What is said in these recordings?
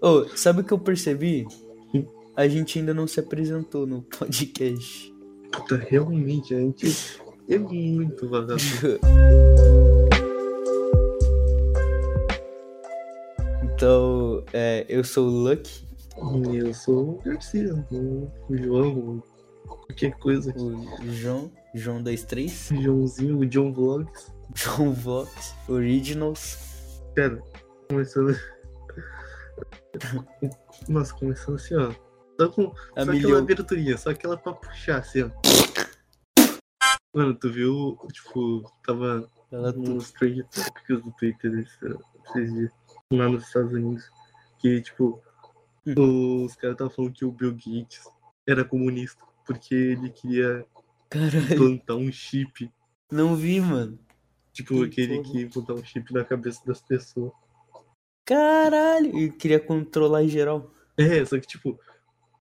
Ô, sabe o que eu percebi? A gente ainda não se apresentou no podcast. Puta, realmente, a gente é muito vagabundo. Então, é, eu sou o Lucky, E eu sou o Garcia, o João, qualquer coisa o João, João 23, O Joãozinho, o John Vlogs. João Vox, Originals. Pera, começando. Nossa, começando assim, ó. Só, com, A só aquela aberturinha, só aquela pra puxar, assim, ó. Mano, tu viu, tipo, tava Ela nos trade topics do Twitter esse- esses dias, lá nos Estados Unidos, que, tipo, os caras estavam falando que o Bill Gates era comunista, porque ele queria Caralho, implantar um chip, não vi, mano. tipo, Que aquele porra. que implantar um chip na cabeça das pessoas. Caralho, eu queria controlar geral. É, só que, tipo,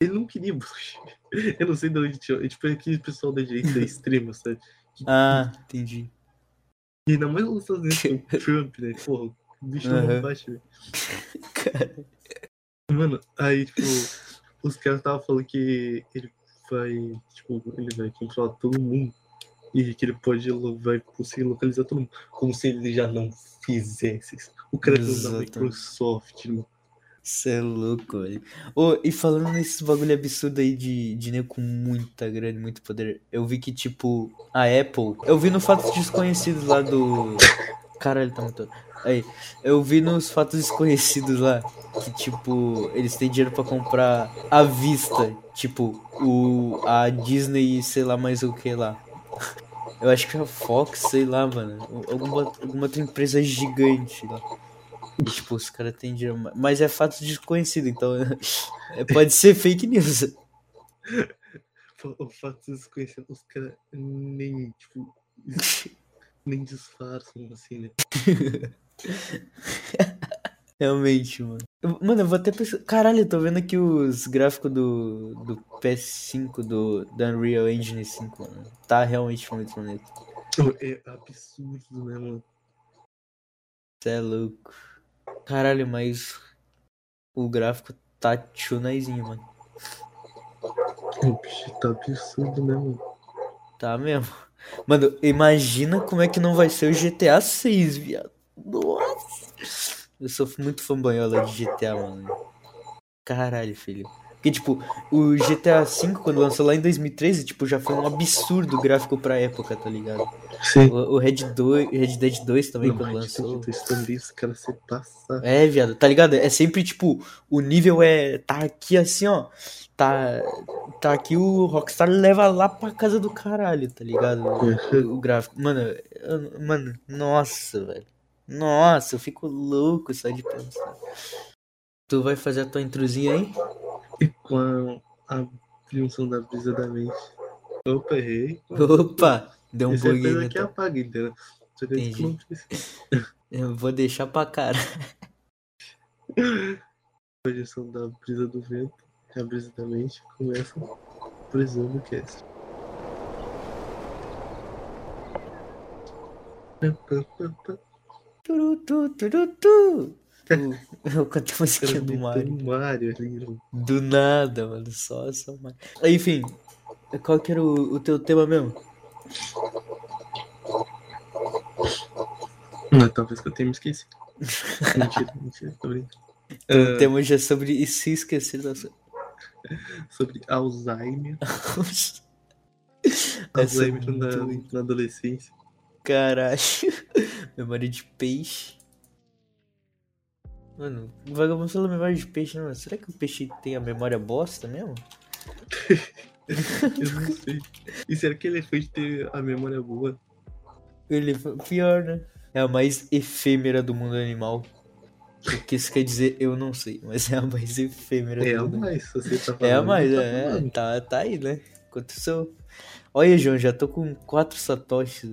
ele não queria. Eu não sei de onde tinha. É tipo aquele pessoal da direita extrema, sabe? Ah, entendi. E ainda mais nos Estados Unidos com o Trump, né? Porra, o bicho Aham. não baixa, velho. Cara, Mano, aí, tipo, os caras estavam falando que ele vai, tipo, ele vai controlar todo mundo. E que ele pode, vai conseguir localizar todo mundo. Como se ele já não fizesse isso. O cara dono da. Microsoft, mano. Você é louco, velho. Ô, e falando nesses bagulho absurdo aí de, de nego com muita grana, muito poder, eu vi que, tipo, a Apple. Eu vi no Fatos Desconhecidos lá do. Caralho, tá muito. Aí, eu vi nos Fatos Desconhecidos lá que, tipo, eles têm dinheiro pra comprar à vista. Tipo, o, a Disney e sei lá mais o que lá. Eu acho que é a Fox, sei lá, mano. Alguma, alguma outra empresa gigante lá. E, tipo, os caras têm dinheiro. ma- Mas é fato desconhecido, então é, pode ser fake news. O fato de se conhecer, os caras nem, tipo, nem disfarçam, assim, né? Realmente, mano. Eu- Mano, eu vou até pensar. Caralho, eu tô vendo aqui os gráficos do, do PS5, do, da Unreal Engine 5, mano. Tá realmente muito bonito. É absurdo, né, mano? Você é louco. Caralho, mas o gráfico tá chunaizinho, mano. O bicho tá absurdo, né, mano? Tá mesmo. Mano, imagina como é que não vai ser o GTA 6, viado. Nossa. Eu sou muito fanboyola de GTA, mano. Caralho, filho. Porque, tipo, o GTA V, quando lançou lá em 2013, tipo, já foi um absurdo gráfico pra época, tá ligado? Sim. O, o Red, 2, Red Dead 2 também, Não, quando mas lançou. Isso também, os caras se passar. É, viado, tá ligado? É sempre, tipo, o nível é. Tá aqui assim, ó. Tá. Tá aqui, o Rockstar leva lá pra casa do caralho, tá ligado? O, o gráfico. Mano, eu- mano, nossa, velho. Nossa, eu fico louco só de pensar. Tu vai fazer a tua intrusinha aí? E com a, função da brisa da mente. Opa, errei. Opa! Deu um é buguinho. Então. apaga, entendeu? A gente Entendi. Eu vou deixar pra cara. A projeção da brisa do vento e a brisa da mente começa brisando o cast. Tu. Tu- Eu canto a musiquinha do Mario. Mario. Mario mano. Do nada, mano. Só, só Mario. Enfim, qual que era o, o teu tema mesmo? Não, talvez que eu tenha me esquecido. mentira, mentira, tô brincando. O Ah, tema hoje é sobre e se esquecer da sua. sobre Alzheimer. É Alzheimer na, na adolescência. Caralho. Memória de peixe. Mano, o vagabundo falou memória de peixe, não. Será que o peixe tem a memória bosta mesmo? Eu não sei. E será que elefante tem a memória boa? Ele pior, né? É a mais efêmera do mundo animal. O que isso quer dizer, eu não sei, mas é a mais efêmera É do a mundo mais, se você tá falando. É a mais, tá é, falando. tá, tá aí, né? Quanto sou. Olha, João, já tô com 4 satoshis.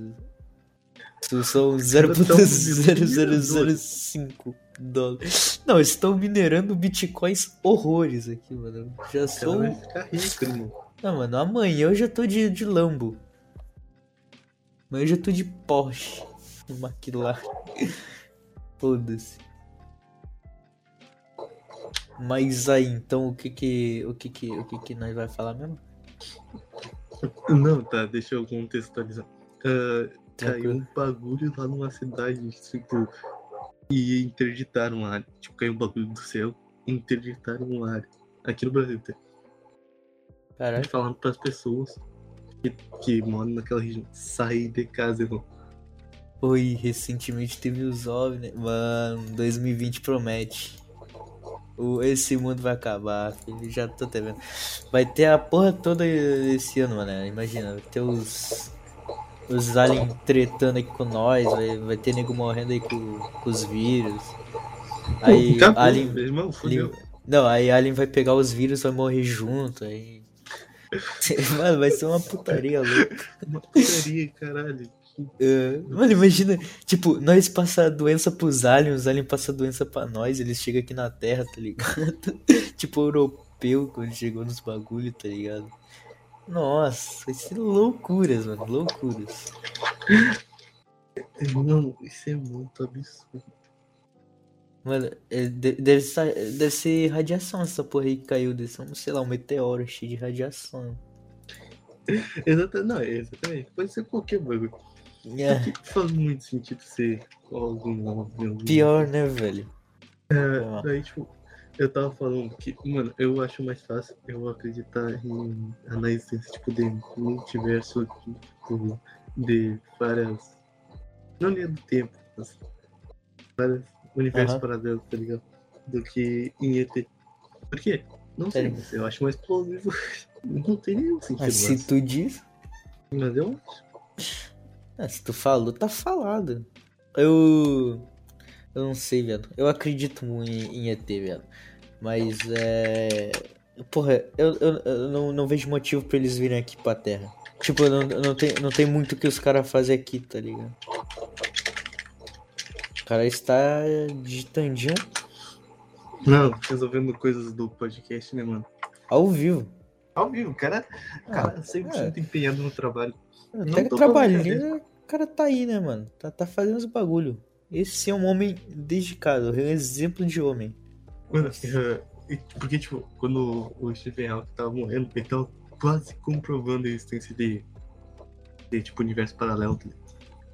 São caras tão 0.0005 dólares. Não, eles estão minerando bitcoins horrores aqui, mano. Já sou. vai ficar rico, irmão. Não, mano, amanhã eu já tô de, de Lambo. Amanhã eu já tô de Porsche. McLaren. Foda-se. Mas aí, então, o que que, o que que, o que que nós vai falar mesmo? Não, tá, deixa eu contextualizar. Uh, caiu um bagulho lá numa cidade, tipo, e interditaram a área. Tipo, caiu um bagulho do céu e interditaram a área. Aqui no Brasil, tá? Caralho. Falando pras pessoas que, que moram naquela região, sair de casa, irmão. Oi, recentemente teve os OVNI, mano, 2020 promete. O, esse mundo vai acabar, filho, já tô até vendo. Vai ter a porra toda esse ano, mano, imagina, vai ter os... Os aliens tretando aqui com nós, vai, vai ter nego morrendo aí com, com os vírus. Aí, alien, irmão, Não, aí Alien vai pegar os vírus, vai morrer junto, aí... Mano, vai ser uma putaria louca. Uma putaria, caralho. É, mano, imagina, tipo, nós passar doença pros aliens, os aliens passam doença pra nós, eles chegam aqui na Terra, tá ligado? tipo, europeu, quando chegou nos bagulho, tá ligado? Nossa, vai ser loucuras, mano, loucuras. Irmão, isso é muito absurdo. Mano, é, de- deve, sa- deve ser radiação essa porra aí que caiu desse, sei lá, um meteoro cheio de radiação. Exatamente, não, exatamente. Pode ser qualquer bagulho. É, Porque faz muito sentido ser algum algum- pior, né, velho? É, daí, tipo, eu tava falando que, mano, eu acho mais fácil eu acreditar em existência, tipo, de multiverso, tipo, de várias. Não linha do tempo, mas vários universos Aham. paralelos, tá ligado? Do que em ET. Por quê? Não sei, eu acho mais plausível. Não tem nenhum sentido. Mas se tu diz, mas eu acho. Ah, se tu falou, tá falado. Eu. Eu não sei, velho. Eu acredito muito em, em ET, velho. Mas é. Porra, eu, eu, eu não, não vejo motivo pra eles virem aqui pra Terra. Tipo, não, não, tem, não tem muito o que os caras fazem aqui, tá ligado? O cara está digitandinho Não, resolvendo coisas do podcast, né, mano? ao vivo. Ao vivo, o cara, o cara Ah, 100% empenhado no trabalho. Não Até trabalhando, o cara tá aí, né, mano? Tá, tá fazendo os bagulho. Esse é um homem dedicado, é um exemplo de homem. Mano, porque, tipo, quando o Stephen Hawking tava morrendo, ele tava quase comprovando a existência de, de tipo, universo paralelo. tá?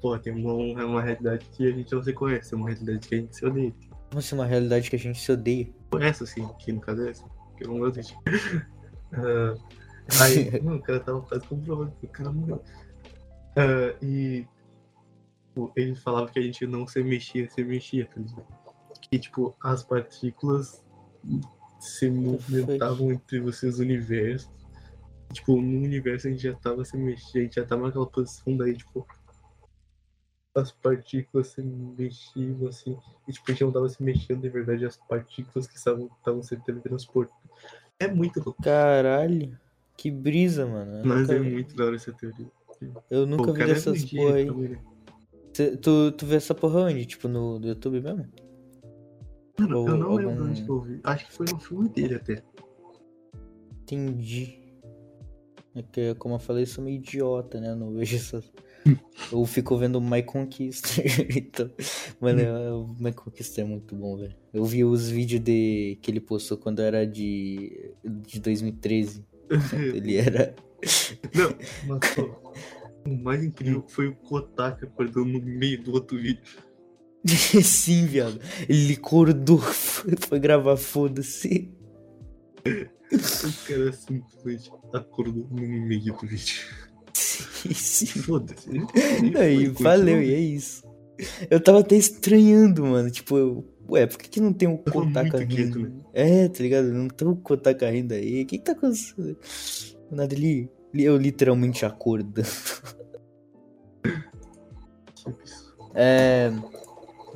Pô, tem uma, uma realidade que a gente não se conhece, é uma realidade que a gente se odeia. Nossa, é uma realidade que a gente se odeia. Essa, assim, que no caso é essa, que eu não existe. Ah, aí, mano, o cara tava quase comprovando que o cara morreu. Ah, e tipo, ele falava que a gente não se mexia, se mexia, tá ligado? Que, tipo, as partículas se movimentavam entre vocês universos. Tipo, no universo a gente já tava se mexendo, a gente já tava naquela posição daí, tipo, as partículas se mexiam assim, e tipo, a gente não tava se mexendo de verdade, as partículas que estavam sendo teletransportadas. É muito louco, Caralho, que brisa, mano. Eu mas nunca, é muito da hora essa teoria. eu Pô, nunca o vi energia porra aí. também, né? Cê- tu, tu vê essa porra onde? Tipo, no, no YouTube mesmo? Mano, Ou eu não algum- lembro onde que eu vi. Acho que foi no filme dele até. Entendi. É que, como eu falei, eu sou meio idiota, né? Eu não vejo essas. Eu fico vendo o My Conquista. então, mano, o My Conquista é muito bom, velho. Eu vi os vídeos de que ele postou quando era de, de 2013. Ele era. não, mas o mais incrível foi o Kotaka acordando no meio do outro vídeo. Sim, viado. Ele acordou, foi, foi gravar, foda-se. O cara simplesmente acordou no meio do vídeo. Sim, sim. Foda-se. Aí, valeu, e é isso. Eu tava até estranhando, mano. Tipo, eu- ué, por que, que não tem um Tava Kotaka muito quieto, rindo? É, tá ligado? Não tem um Kotaka rindo aí. O que que tá acontecendo? Do Nada, ele- eu literalmente acordando. É.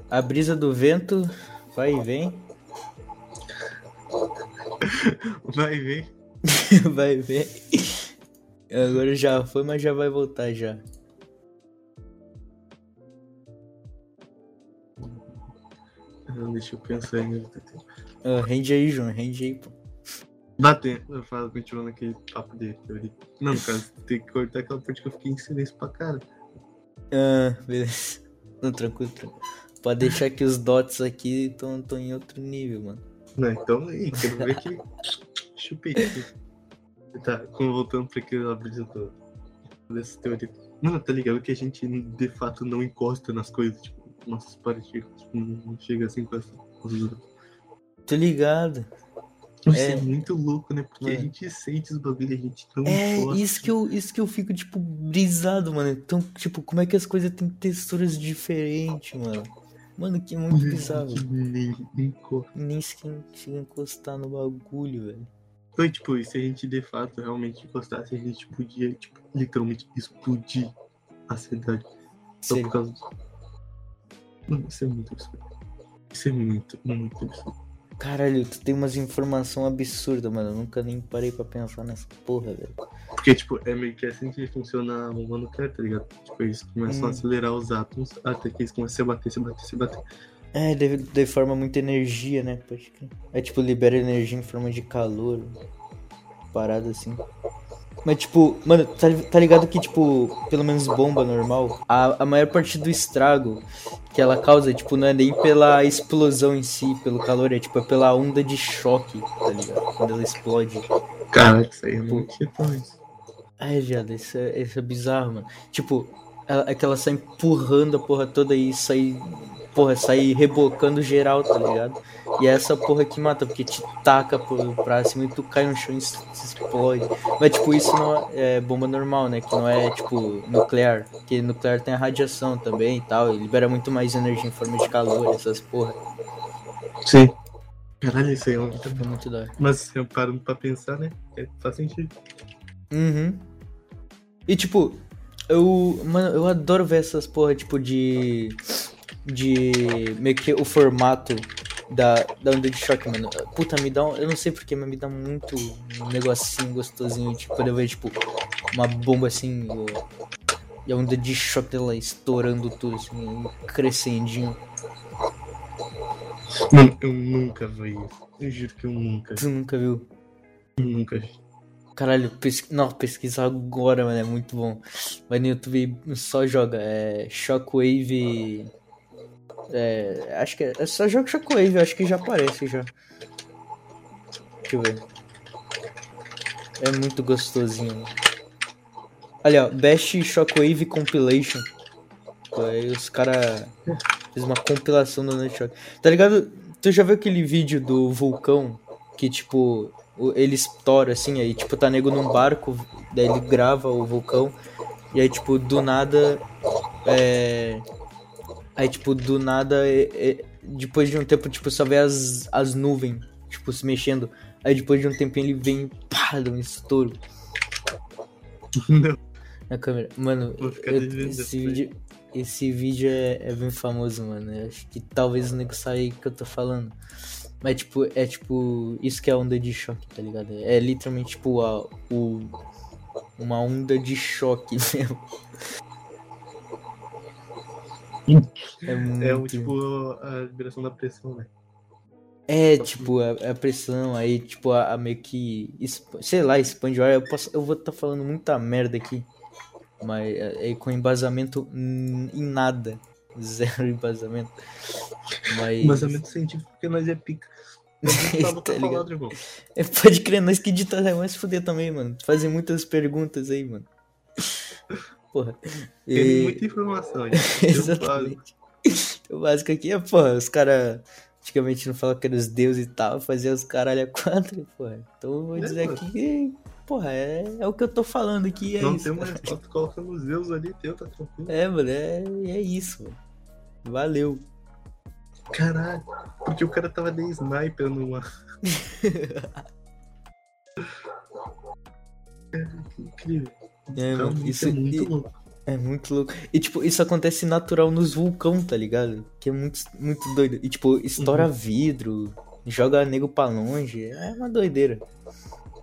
A brisa do vento vai e vem. Vai ver. vai e vem. Agora já foi, mas já vai voltar já. Deixa eu pensar ainda. Ah, rende aí, João, rende aí, pô. Dá tempo, eu falo, continuando aquele papo dele. teoria. Não, caso, tem que cortar aquela parte que eu fiquei em silêncio pra cara. Ah, beleza. Não, tranquilo, tranquilo. Pode deixar que os dots aqui estão em outro nível, mano. Não, então aí, quero ver que. Chupei. Tá, como voltando pra aquela brisa do- dessa teoria. Mano, tá ligado que a gente de fato não encosta nas coisas, tipo, nossas partículas, tipo, não chega assim com essa. Tô ligado. Isso É. é muito louco, né? Porque É. a gente sente os bagulhos, a gente não É, encosta. isso que, eu, isso que eu fico, tipo, brisado, mano. Então, tipo, como é que as coisas têm texturas diferentes, mano? Mano, que é muito bizarro. nem. Nem sequer chega a encostar no bagulho, velho. Então, tipo, e se a gente de fato realmente encostasse, a gente podia, tipo, literalmente explodir a cidade. Só Sério. por causa disso. Mano, isso é muito absurdo. Isso é muito, muito absurdo. Caralho, tu tem umas informações absurdas, mano. Eu nunca nem parei pra pensar nessa porra, velho. Porque, tipo, é meio que assim que funciona a bomba nuclear, tá ligado? Tipo, eles começam Hum. a acelerar os átomos até que eles começam a bater, se bater, se bater. É, de, de forma muita energia, né? Pode. É tipo, libera energia em forma de calor. Parada assim. Mas tipo, mano, tá, tá ligado que, tipo, pelo menos bomba normal, a, a maior parte do estrago que ela causa, tipo, não é nem pela explosão em si, pelo calor, é tipo, é pela onda de choque, tá ligado? Quando ela explode. Caraca, isso aí é muito isso. Ai, viado, isso é, isso é bizarro, mano. Tipo, é que ela sai empurrando a porra toda e sai. Porra, sai rebocando geral, tá ligado? E é essa porra que mata, porque te taca pro, pra cima e tu cai no chão e se explode. Mas, tipo, isso não é, é bomba normal, né? Que não é, tipo, nuclear. Porque nuclear tem a radiação também e tal. E libera muito mais energia em forma de calor, essas porra. Sim. Caralho, isso aí é muito É muito da. Mas eu parando pra pensar, né? É, faz sentido. Uhum. E tipo, eu. Mano, eu adoro ver essas porra, tipo, de. De. Meio que o formato da, da onda de choque, mano. Puta, me dá um. Eu não sei porquê, mas me dá muito um negocinho gostosinho. Tipo, quando eu vejo, tipo, uma bomba assim. E a onda de choque dela estourando tudo, assim, crescendinho. Mano, eu nunca vi isso. Eu juro que eu nunca, Tu nunca viu? nunca vi. Caralho, pesqui... não, pesquisa agora, mano, é muito bom. Vai no YouTube só joga. É. Shockwave. É. Acho que é. é só joga Shockwave, acho que já aparece já. Deixa eu ver. É muito gostosinho. Olha, ó, Best Shockwave Compilation. Aí os cara fez uma compilação do Shock. Tá ligado? Tu já viu aquele vídeo do vulcão que tipo ele estoura assim, aí tipo tá nego num barco, daí ele grava o vulcão e aí tipo do nada é aí tipo do nada é- é- depois de um tempo tipo só vê as, as nuvens tipo se mexendo. Aí depois de um tempinho ele vem pá, dá um estouro Não. na câmera. Mano, eu- esse vídeo, esse vídeo é, é bem famoso, mano. Eu acho que talvez o nego saiba que eu tô falando. Mas, tipo, é tipo. Isso que é onda de choque, tá ligado? É literalmente, tipo, a, o, uma onda de choque mesmo. É muito. É o tipo a liberação da pressão, né? É, tipo, a, a pressão, aí, tipo, a, a meio que. Sei lá, expande o ar. Eu, posso, eu vou estar falando muita merda aqui. Mas é, é com embasamento em nada. Zero embasamento. Mas. Embasamento científico porque nós é pica. Tá irmão. É, pode crer, nós que editamos é mais fuder também, mano. Fazem muitas perguntas aí, mano. Porra. Tem E- muita informação. Exatamente. O básico aqui é, porra, os caras antigamente não falavam que eram os deuses e tal, fazia os caralho a quatro, porra. Então eu vou É, dizer mano. aqui que, porra, é, é o que eu tô falando aqui, é Não isso. tem uma resposta, coloca nos Zeus ali, teu, tá tranquilo. É, mano, é, é isso, mano. Valeu. Caralho, porque o cara tava de sniper numa. É, incrível. É, Então, mano, isso é muito louco. é muito louco. E, tipo, isso acontece natural nos vulcão, tá ligado? Que é muito, muito doido. E, tipo, estoura Uhum. vidro, joga nego pra longe. É uma doideira.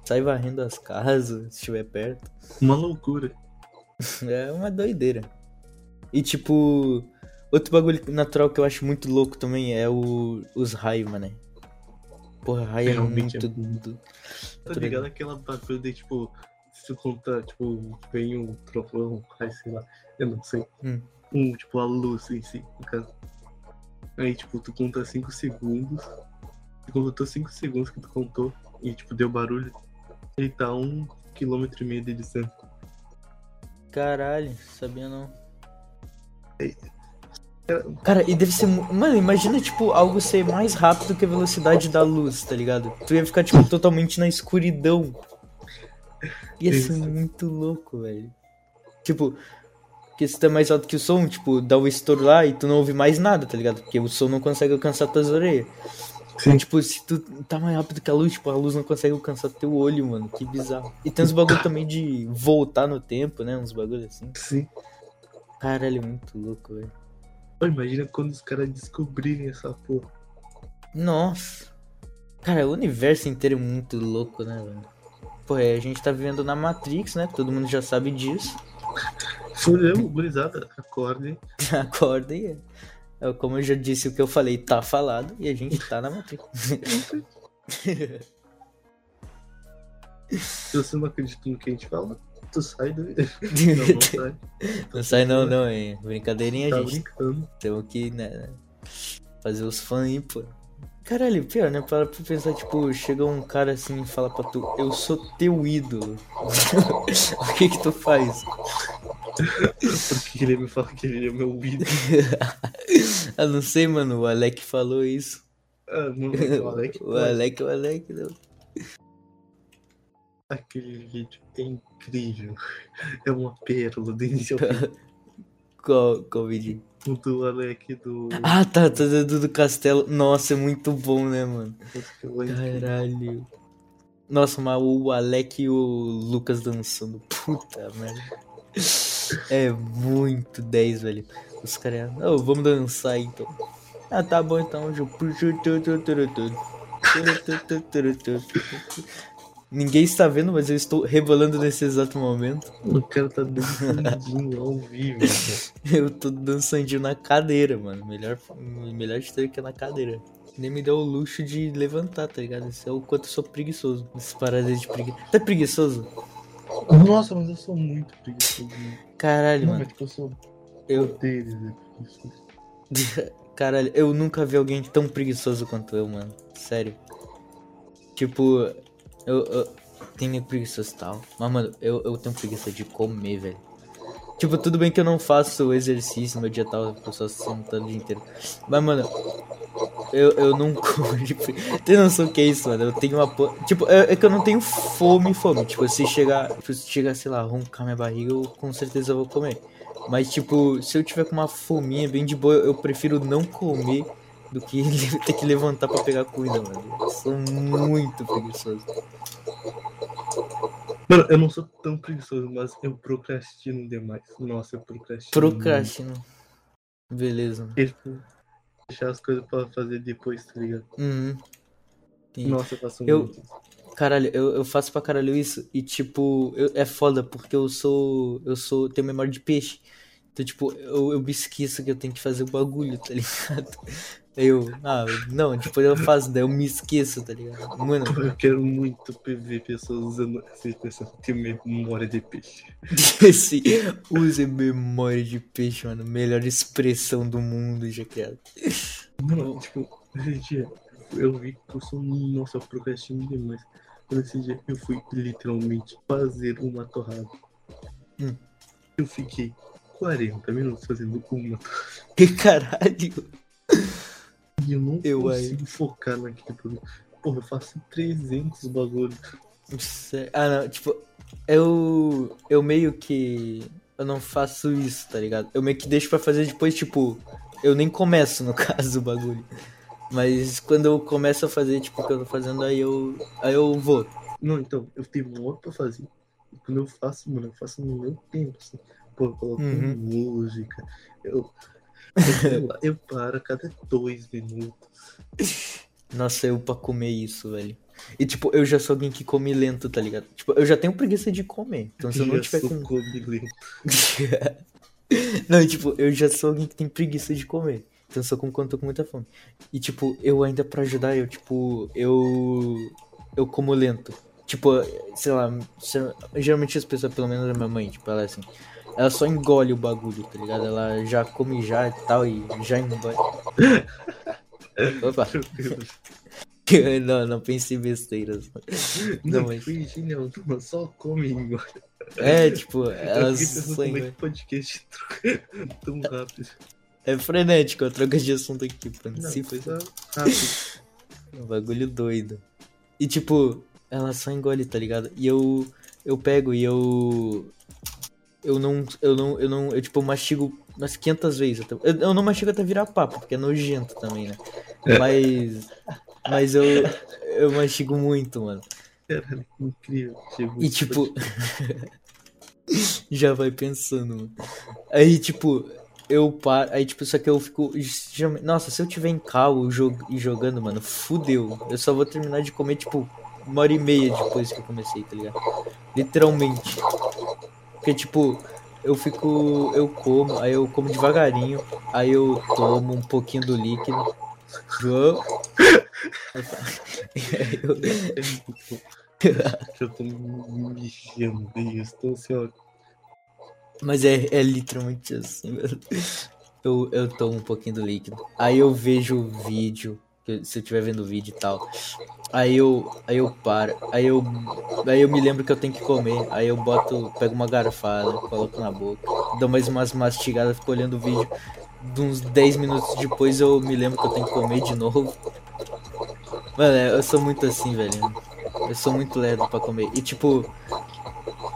Sai varrendo as casas, se estiver perto. Uma loucura. É uma doideira. E tipo, outro bagulho natural que eu acho muito louco também é o, os raios, mano. Porra, raio é muito. é do- Tá Tô ligado aquela bagulho de tipo, se contar, tipo, vem um trovão, aí sei lá, eu não sei. Hum. Um, tipo, a luz em si, no caso. Aí, tipo, tu conta 5 segundos, E completou 5 segundos que tu contou e, tipo, deu barulho. Ele tá um quilômetro e meio de distância. Caralho, sabia não. Cara, e deve ser. Mano, imagina, tipo, algo ser mais rápido que a velocidade da luz, tá ligado? Tu ia ficar, tipo, totalmente na escuridão. Ia ser Isso. muito louco, velho. Tipo, porque se tu é mais alto que o som, tipo, dá o estouro lá e tu não ouve mais nada, tá ligado? Porque o som não consegue alcançar tuas orelhas. Sim. Tipo, se tu tá mais rápido que a luz, tipo, a luz não consegue alcançar teu olho, mano. Que bizarro. E tem uns bagulho também de voltar no tempo, né? Uns bagulho assim. Sim. Caralho, muito louco, velho. Pô, imagina quando os caras descobrirem essa porra. Nossa. Cara, o universo inteiro é muito louco, né, velho? Pô, é, a gente tá vivendo na Matrix, né? Todo mundo já sabe disso. Fudeu, gurizada, acorde. Acorda e é. É, Como eu já disse, o que eu falei tá falado e a gente tá na Matrix. Se você não acredita no que a gente fala, tu sai do. Não, não sai. não sai não, não, hein? Brincadeirinha, Tá gente. brincando. Temos que, né, fazer os fãs aí, pô. Caralho, pior, né? Para pra pensar, tipo, chega um cara assim e fala pra tu, eu sou teu ídolo. o que que tu faz? Porque ele me fala que ele é meu ídolo. Eu não sei, mano, o Alec falou isso. Ah, não, não, o Alec, o Alec, o Alec, não. Aquele vídeo é incrível. É uma pérola do início ao fim. Qual, qual vídeo? O do Alec do. Ah, tá, tá do, do castelo. Nossa, é muito bom, né, mano? É. Caralho. Nossa, mas o Alec e o Lucas dançando. Puta merda. É muito 10, velho. Os caras. Oh, vamos dançar então. Ah, tá bom então. Ju. Ninguém está vendo, mas eu estou rebolando nesse exato momento. O cara tá dançandinho ao vivo. Eu tô dançandinho na cadeira, mano. Melhor, melhor de ter que é na cadeira. Nem me deu o luxo de levantar, tá ligado? Isso é o quanto eu sou preguiçoso. Essas paradas de preguiça. Tá preguiçoso? Nossa, mas eu sou muito preguiçoso. Caralho, Não, mano. mas tipo, eu sou Eu, poderes, né? preguiçoso. Caralho, eu nunca vi alguém tão preguiçoso quanto eu, mano. Sério. Tipo, eu, eu tenho preguiçoso e tal. Mas, mano, eu, eu tenho preguiça de comer, velho. Tipo, tudo bem que eu não faço exercício, meu dia tal, eu só sentado o dia inteiro. Mas, mano, eu, eu não como de preguiça. Tem noção o que é isso, mano? Eu tenho uma. po- Tipo, é, é que eu não tenho fome, fome. Tipo, se chegar, tipo, se chegar, sei lá, roncar minha barriga, eu com certeza vou comer. Mas, tipo, se eu tiver com uma fominha bem de boa, eu prefiro não comer do que ter que levantar pra pegar comida, mano. Eu sou muito preguiçoso. Mano, eu não sou tão preguiçoso, mas eu procrastino demais. Nossa, eu procrastino. Procrastino. Beleza. mano. Tipo, deixar as coisas pra fazer depois, tá ligado? Uhum. Entendi. Nossa, eu faço Eu- muito. Caralho, eu, eu faço pra caralho isso e, tipo, eu- é foda porque eu sou. Eu sou. tenho memória de peixe. Então, tipo, eu, eu me esqueço que eu tenho que fazer o bagulho, tá ligado? Eu. Ah, não, depois eu faço, daí eu me esqueço, tá ligado? Mano, Eu quero muito ver pessoas usando essa expressão. Tenho memória de peixe. Use memória de peixe, mano. Melhor expressão do mundo já criada. Mano, tipo, esse dia eu vi que eu sou. Nossa, eu procrastino demais. Nesse dia eu fui literalmente fazer uma torrada. Hum. Eu fiquei 40 minutos fazendo uma Que caralho. E eu não Eu consigo focar naquele produto. Porra, eu faço 300 bagulho. Ah, não, tipo, eu. Eu meio que. Eu não faço isso, tá ligado? Eu meio que deixo pra fazer depois, tipo. Eu nem começo, no caso, o bagulho. Mas quando eu começo a fazer, tipo, o que eu tô fazendo, aí eu. Aí eu vou. Não, então, eu demoro pra fazer. E quando eu faço, mano, eu faço no meu tempo, assim. Pô, eu coloco Uhum. música. Eu, eu, paro a cada dois minutos. Nossa, eu pra comer isso, velho. E tipo, eu já sou alguém que come lento, tá ligado? Tipo, eu já tenho preguiça de comer. Então se eu não tiver com. comilento. Não, tipo, eu já sou alguém que tem preguiça de comer. Então só com quando tô com muita fome. E tipo, eu ainda pra ajudar, eu tipo, eu eu como lento. Tipo, sei lá, geralmente as pessoas, pelo menos a minha mãe, tipo, ela é assim, ela só engole o bagulho, tá ligado? Ela já come já e tal e já engole. Opa. Não, não pensei besteiras. Não, Não, mas- foi genial, turma, só come igual. É, tipo, como é que podcast troca tão rápido. É frenético, a troca de assunto aqui, pra Não, se foi só rápido. Um bagulho doido. E tipo, ela só engole, tá ligado? E eu eu pego e eu eu não eu não eu não eu tipo mastigo umas 500 vezes. até- Eu, eu não mastigo até virar papo, porque é nojento também, né? Mas mas eu eu mastigo muito, mano. Caralho, que incrível. E tipo já vai pensando, mano. Aí tipo eu paro, aí tipo, só que eu fico. Nossa, se eu tiver em cal jog, e jogando, mano, fudeu. Eu só vou terminar de comer, tipo, uma hora e meia depois que eu comecei, tá ligado? Literalmente. Porque, tipo, eu fico. Eu como, aí eu como devagarinho, aí eu tomo um pouquinho do líquido. João. Eu-. Eu tô me mijando, eu estou assim, ó. Mas é, é literalmente assim, velho. Eu, eu tomo um pouquinho do líquido. Aí eu vejo o vídeo. Se eu estiver vendo o vídeo e tal. Aí eu, aí eu paro. Aí eu, aí eu me lembro que eu tenho que comer. Aí eu boto, pego uma garfada, coloco na boca. Dou mais umas mastigadas, fico olhando o vídeo. De uns 10 minutos depois eu me lembro que eu tenho que comer de novo. Mano, eu sou muito assim, velho. Eu sou muito lerdo pra comer. E tipo,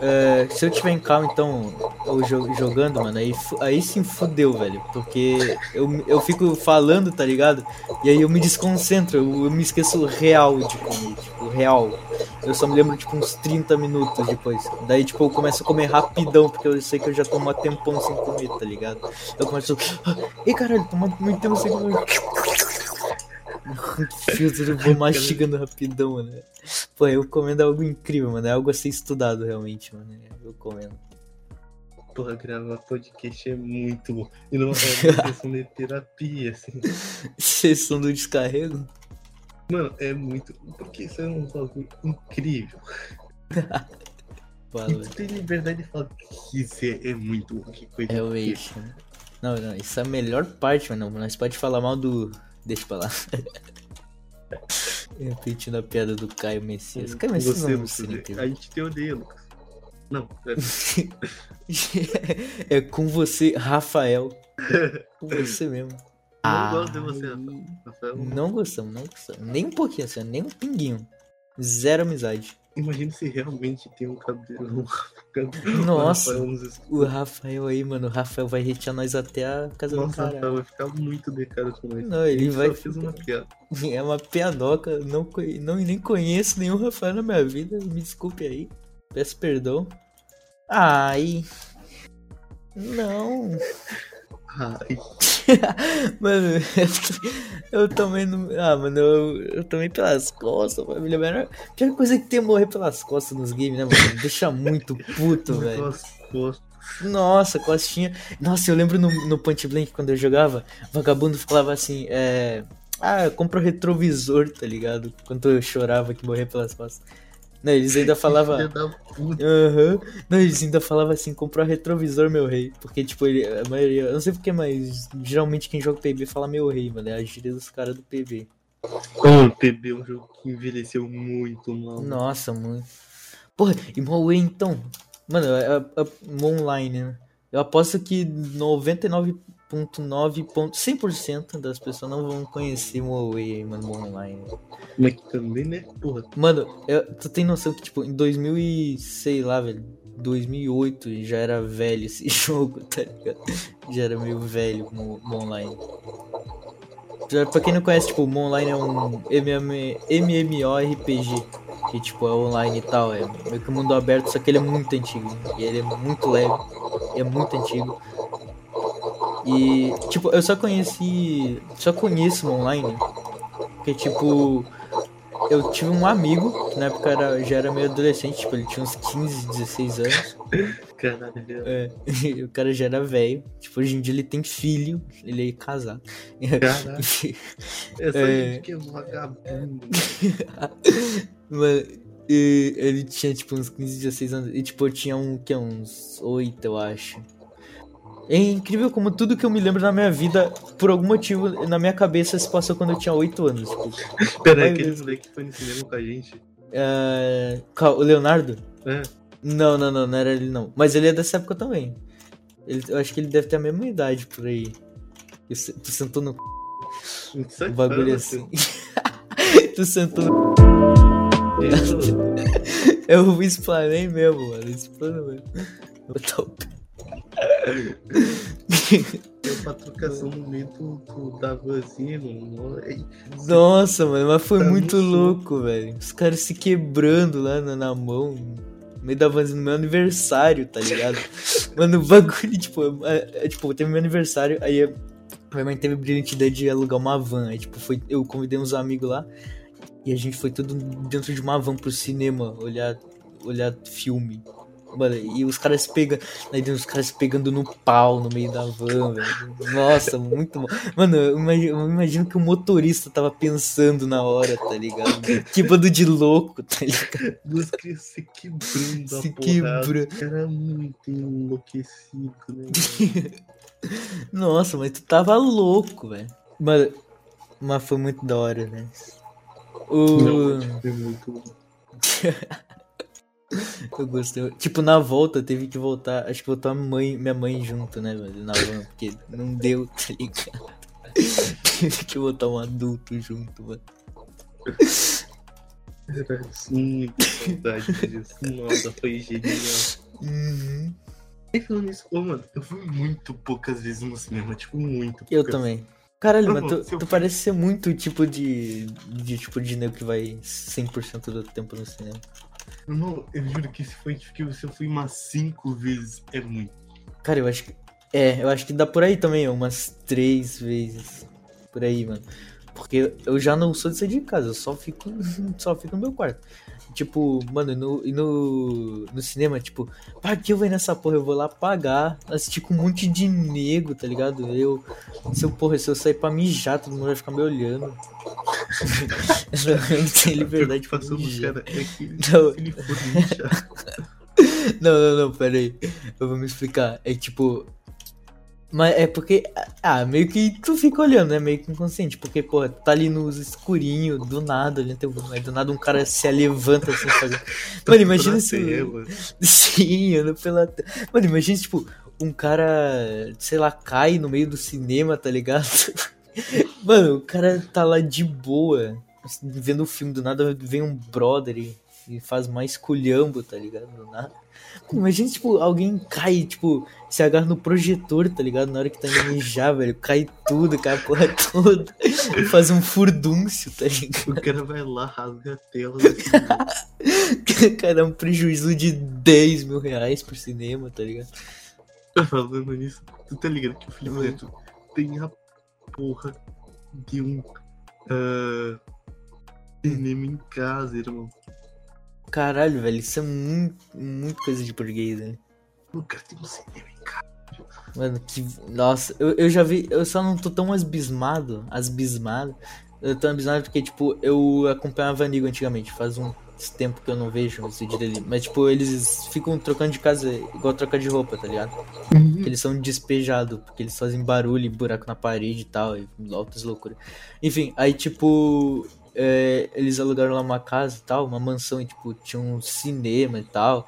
é, se eu tiver em calma, então, eu jo- jogando, mano, aí, aí sim fudeu, velho. Porque eu, eu fico falando, tá ligado? E aí eu me desconcentro, eu, eu me esqueço real de comer, tipo, real. Eu só me lembro, tipo, uns 30 minutos depois. Daí, tipo, eu começo a comer rapidão, porque eu sei que eu já tô um tempão sem comer, tá ligado? Eu começo. "Ah, Ih, caralho, tô muito tempo sem comer. Filtro, eu vou mastigando rapidão, mano. Pô, eu comendo é algo incrível, mano. É algo a ser estudado, realmente, mano. Eu comendo. Porra, gravar podcast é muito bom. E não é uma questão de terapia, assim. Sessão do descarrego? Mano, é muito. Porque isso é um bagulho incrível. Fala, E tu tem liberdade de falar que isso é, é muito bom. Que coisa realmente. né? Não, não, isso é a melhor parte, mano. Nós pode falar mal do. Deixa pra lá. Repetindo a piada do Caio Messias. Caio Messias Você, não você, seria a gente te odeia, Lucas. Não, é, É com você, Rafael. Com você mesmo. Não gosto de você, Rafael. Não gostamos, não gostamos. Nem um pouquinho, assim, nem um pinguinho. Zero amizade. Imagina se realmente tem um cabelo. Nossa. Rafael nos escuta. O Rafael aí, mano, o Rafael vai retear nós até a casa do Nossa, caralho. Rafael vai ficar muito de cara com nós. Não, ele Ele vai. só fez uma piada. É uma piadoca. Não, não nem conheço nenhum Rafael na minha vida. Me desculpe aí. Peço perdão. Ai. Não. Ai, Mano, eu tomei no. Ah, mano, eu, eu tomei pelas costas, família. Mas a pior coisa é que tem morrer pelas costas nos games, né, mano? Deixa muito puto, velho. nossa, costinha. Nossa, eu lembro no, no Point Blank quando eu jogava, vagabundo falava assim, é. Ah, compra o retrovisor, tá ligado? Quando eu chorava que morria pelas costas. Não, eles ainda falavam. Aham. Não, eles ainda falavam assim, comprou retrovisor, meu rei. Porque, tipo, ele, a maioria. Eu não sei porquê, mas geralmente quem joga PB fala meu rei, mano. É a gíria dos caras do PB. Oh, PB é um jogo que envelheceu muito mal. Nossa, muito. Porra, e Huawei então? Mano, é, é, é online, né? Eu aposto que 99.9. 100% das pessoas não vão conhecer Huawei aí, mano, online. Mas que também, né? Porra, Mano, eu- tu tem noção que, tipo, em 2000 e... sei lá, velho, 2008 já era velho esse jogo, tá ligado? Já era meio velho no online. Já, pra quem não conhece, tipo, o online é um MM, MMORPG, que, tipo, é online e tal, é meio que mundo aberto, só que ele é muito antigo, e ele é muito leve, é muito antigo. E, tipo, eu só conheci, só conheço online, porque, tipo, eu tive um amigo, que na época era, já era meio adolescente, tipo, ele tinha uns 15, 16 anos. caralho. É, o cara já era velho. Tipo, hoje em dia ele tem filho, ele é casado. Caralho. Essa É. gente que é vagabundo. Mano, e ele tinha tipo uns 15, 16 anos. E tipo, eu tinha um que uns 8, eu acho. É incrível como tudo que eu me lembro na minha vida, por algum motivo, na minha cabeça se passou quando eu tinha 8 anos. Tipo, Pera, Ai, aquele moleque que foi no cinema com a gente. é, o Leonardo? É. Não, não, não, não era ele não. Mas ele é dessa época também. Ele, eu acho que ele deve ter a mesma idade por aí. Tu sentou no Sai um bagulho assim. tu sentou no. filho. Eu explanei mesmo, mano. Explana mesmo. Eu tô- Deu pra trocação no meio do, do- da vanzinha, mano. Nossa, mano, mas foi Tá muito louco, velho. Os caras se quebrando lá na, na mão. No meio da van, no meu aniversário, tá ligado? Mano, o bagulho, tipo, é, é, tipo, teve meu aniversário, aí minha mãe teve a brilhante ideia de alugar uma van. Aí, tipo, foi, eu convidei uns amigos lá e a gente foi tudo dentro de uma van pro cinema, olhar, olhar filme. Mano, e os caras pegando. Aí os caras pegando no pau no meio da van, velho. Nossa, muito bom. Mano, eu imagino, eu imagino que o motorista tava pensando na hora, tá ligado? Que bando de louco, tá ligado? duas crianças se quebrando Se a porrada. quebra. Era muito enlouquecido, né? Nossa, mas tu tava louco, velho. Mano, mas foi muito da hora, né? O... Não, foi muito bom. Eu gostei. Tipo, na volta teve que voltar. Acho que voltou a mãe, minha mãe junto, né, velho? Na van, porque não deu, tá ligado? teve que voltar um adulto junto, mano. Era muita saudade disso. Nossa, foi genial. Uhum. E falando nisso, ô, mano, eu fui muito poucas vezes no cinema, tipo, muito Eu poucas. também. Caralho, Não, mas tu, eu tu parece ser muito o tipo de, de tipo de nego que vai 100% do tempo no cinema. Não, eu juro que se, foi, que se eu fui umas cinco vezes, é muito. Cara, eu acho que. É, eu acho que dá por aí também, umas três vezes. Por aí, mano. Porque eu já não sou de sair de casa, eu só fico, só fico no meu quarto. Tipo, mano, no, e no, no cinema, tipo, pra que eu vou nessa porra? Eu vou lá pagar, assistir com um monte de nego, tá ligado? Eu, se eu, porra, se eu sair pra mijar, todo mundo vai ficar me olhando. eu não tenho liberdade pra mijar. caras, é que Não. se ele for mijar, Não, não, não, pera aí. Eu vou me explicar. É tipo. Mas é porque. Ah, meio que tu fica olhando, né? Meio que inconsciente. Porque, pô, tá ali no escurinho, do nada, olhando teu. Aí do nada um cara se levanta assim, fazendo. Mano, imagina se. Sim, ando pela. Mano, imagina, tipo, um cara, sei lá, cai no meio do cinema, tá ligado? Mano, o cara tá lá de boa, vendo o filme, do nada vem um brother e, e faz mais culhambo, tá ligado? Do nada. Imagina, tipo, alguém cai, tipo, se agarra no projetor, tá ligado? Na hora que tá indo mijar, velho, cai tudo, cai a porra toda. E faz um furdúncio, tá ligado? O cara vai lá, rasga a tela. assim, Cara, é um prejuízo de 10 mil reais pro cinema, tá ligado? Falando nisso, tu tá ligado que o Felipe Hum. Neto tem a porra de um ah, cinema em casa, irmão. Caralho, velho, isso é muito, muito coisa de português, né? O cara tem um cinema em casa. Mano, que. Nossa, eu, eu já vi. Eu só não tô tão asbismado. Asbismado. Eu tô abismado porque, tipo, eu acompanhava a Nigo antigamente. Faz um tempo que eu não vejo os vídeos dele. Mas, tipo, eles ficam trocando de casa igual trocar de roupa, tá ligado? Que eles são despejados, porque eles fazem barulho e buraco na parede e tal, e altas loucuras. Enfim, aí tipo. É, eles alugaram lá uma casa e tal, uma mansão, e tipo, tinha um cinema e tal.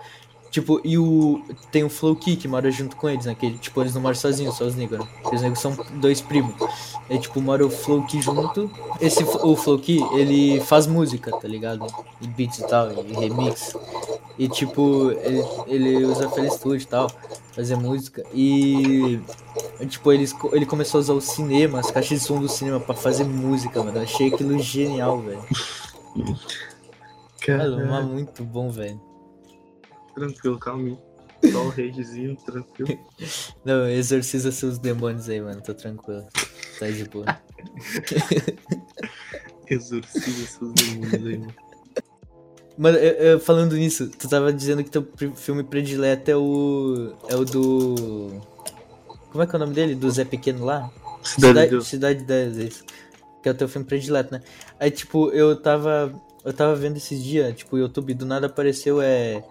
Tipo, e o. Tem o Flowkey que mora junto com eles, né? Que, tipo, eles não moram sozinhos, só os negros, né? Os negros são dois primos. Aí, tipo, mora o Flowkey junto. Esse, o Flowkey, ele faz música, tá ligado? E beats e tal, e remix. E, tipo, ele, ele usa Studio e tal, fazer música. E, tipo, eles, co- ele começou a usar o cinema, as caixas de som do cinema pra fazer música, mano. Eu achei aquilo genial, velho. Cara, muito bom, velho. Tranquilo, calma. Só o ragezinho, tranquilo. Não, exorciza seus demônios aí, mano. Tô tranquilo. Tá de boa. Exorciza seus demônios aí, mano. Mano, eu- eu- falando nisso, tu tava dizendo que teu filme predileto é o. É o do. Como é que é o nome dele? Do Zé Pequeno lá? Cidade. Cidade de Deus, isso. Que é o teu filme predileto, né? Aí, tipo, eu tava. Eu tava vendo esses dias, tipo, o YouTube do nada apareceu, é.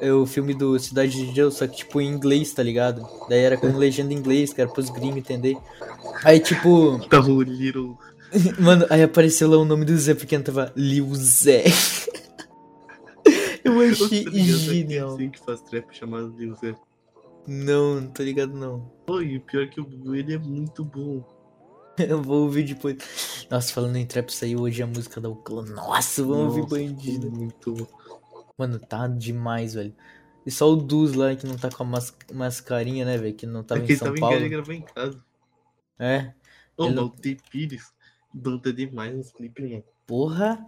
É o filme do Cidade de Deus, só que tipo em inglês, tá ligado? Daí era com legenda em inglês, que era pros gringos entender. Aí tipo, Tava o Little. mano, aí apareceu lá o nome do Zé Pequeno, tava Lil Zé. Eu achei Tá ligado genial. aquele que faz trap chamado Lil Zé. Não, não tô ligado não. Oi, o pior é que o ele é muito bom. Eu vou ouvir depois. Nossa, falando em trap, saiu hoje a música da Ucla. Nossa, vamos ouvir Nossa, bandido. Muito bom. Mano, tá demais, velho. E só o Dus lá que não tá com a mas mascarinha, né, velho? Que não tava é em que ele São tava em Paulo. casa gravou em casa. É, Ô, Ele mas não- o T. Pires banda demais nos clipes, mano. porra.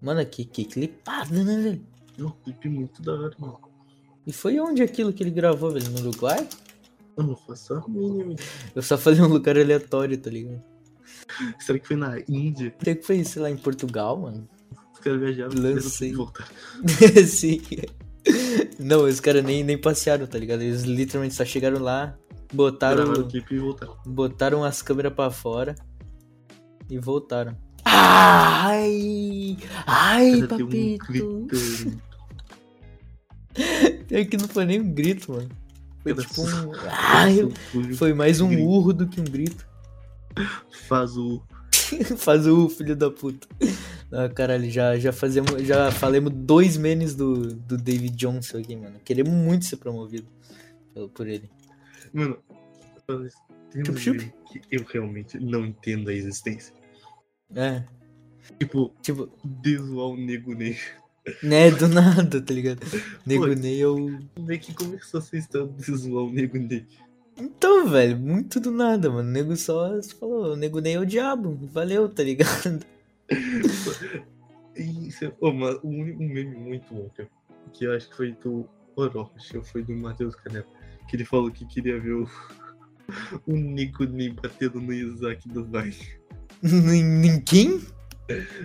Mano, que, que clipada, né, velho? É um clipe muito da hora, mano. E foi onde aquilo que ele gravou, velho? No Uruguai? Eu não faço a mínima. Eu só falei um lugar aleatório, tá ligado? Será que foi na Índia? Até que foi isso lá em Portugal, mano. Os caras viajaram Lancei. e voltaram. Sim. Não, os caras nem, nem passearam, tá ligado? Eles literalmente só chegaram lá, botaram, Gravaram o clipe e voltaram. botaram as câmeras pra fora e voltaram. Ai! Ai, Cara, tem um papito! clipe. É que não foi nem um grito, mano. Foi Cara, tipo um. Ai! Foi Foi mais um grito. urro do que um grito. Faz o. Faz o filho da puta. Ah, caralho, já, já fazemos. Já falamos dois memes do, do David Johnson aqui, mano. Queremos muito ser promovido por ele. Mano, tem um Chup, que eu realmente não entendo a existência. É, Tipo, tipo, desoar o nego negro. né, do nada, tá ligado? Nego Pô. Ney é o. Como é que começou essa história de desoar o nego negro? Então, velho, muito do nada, mano. O nego só falou, o nego Ney é o diabo. Valeu, tá ligado? Isso é oh, mas um, um meme muito bom, cara, que eu acho que foi do Orochi, ou foi do Matheus Canela, que ele falou que queria ver o, o Nico Ney batendo no Isaac do Vine. Ninguém?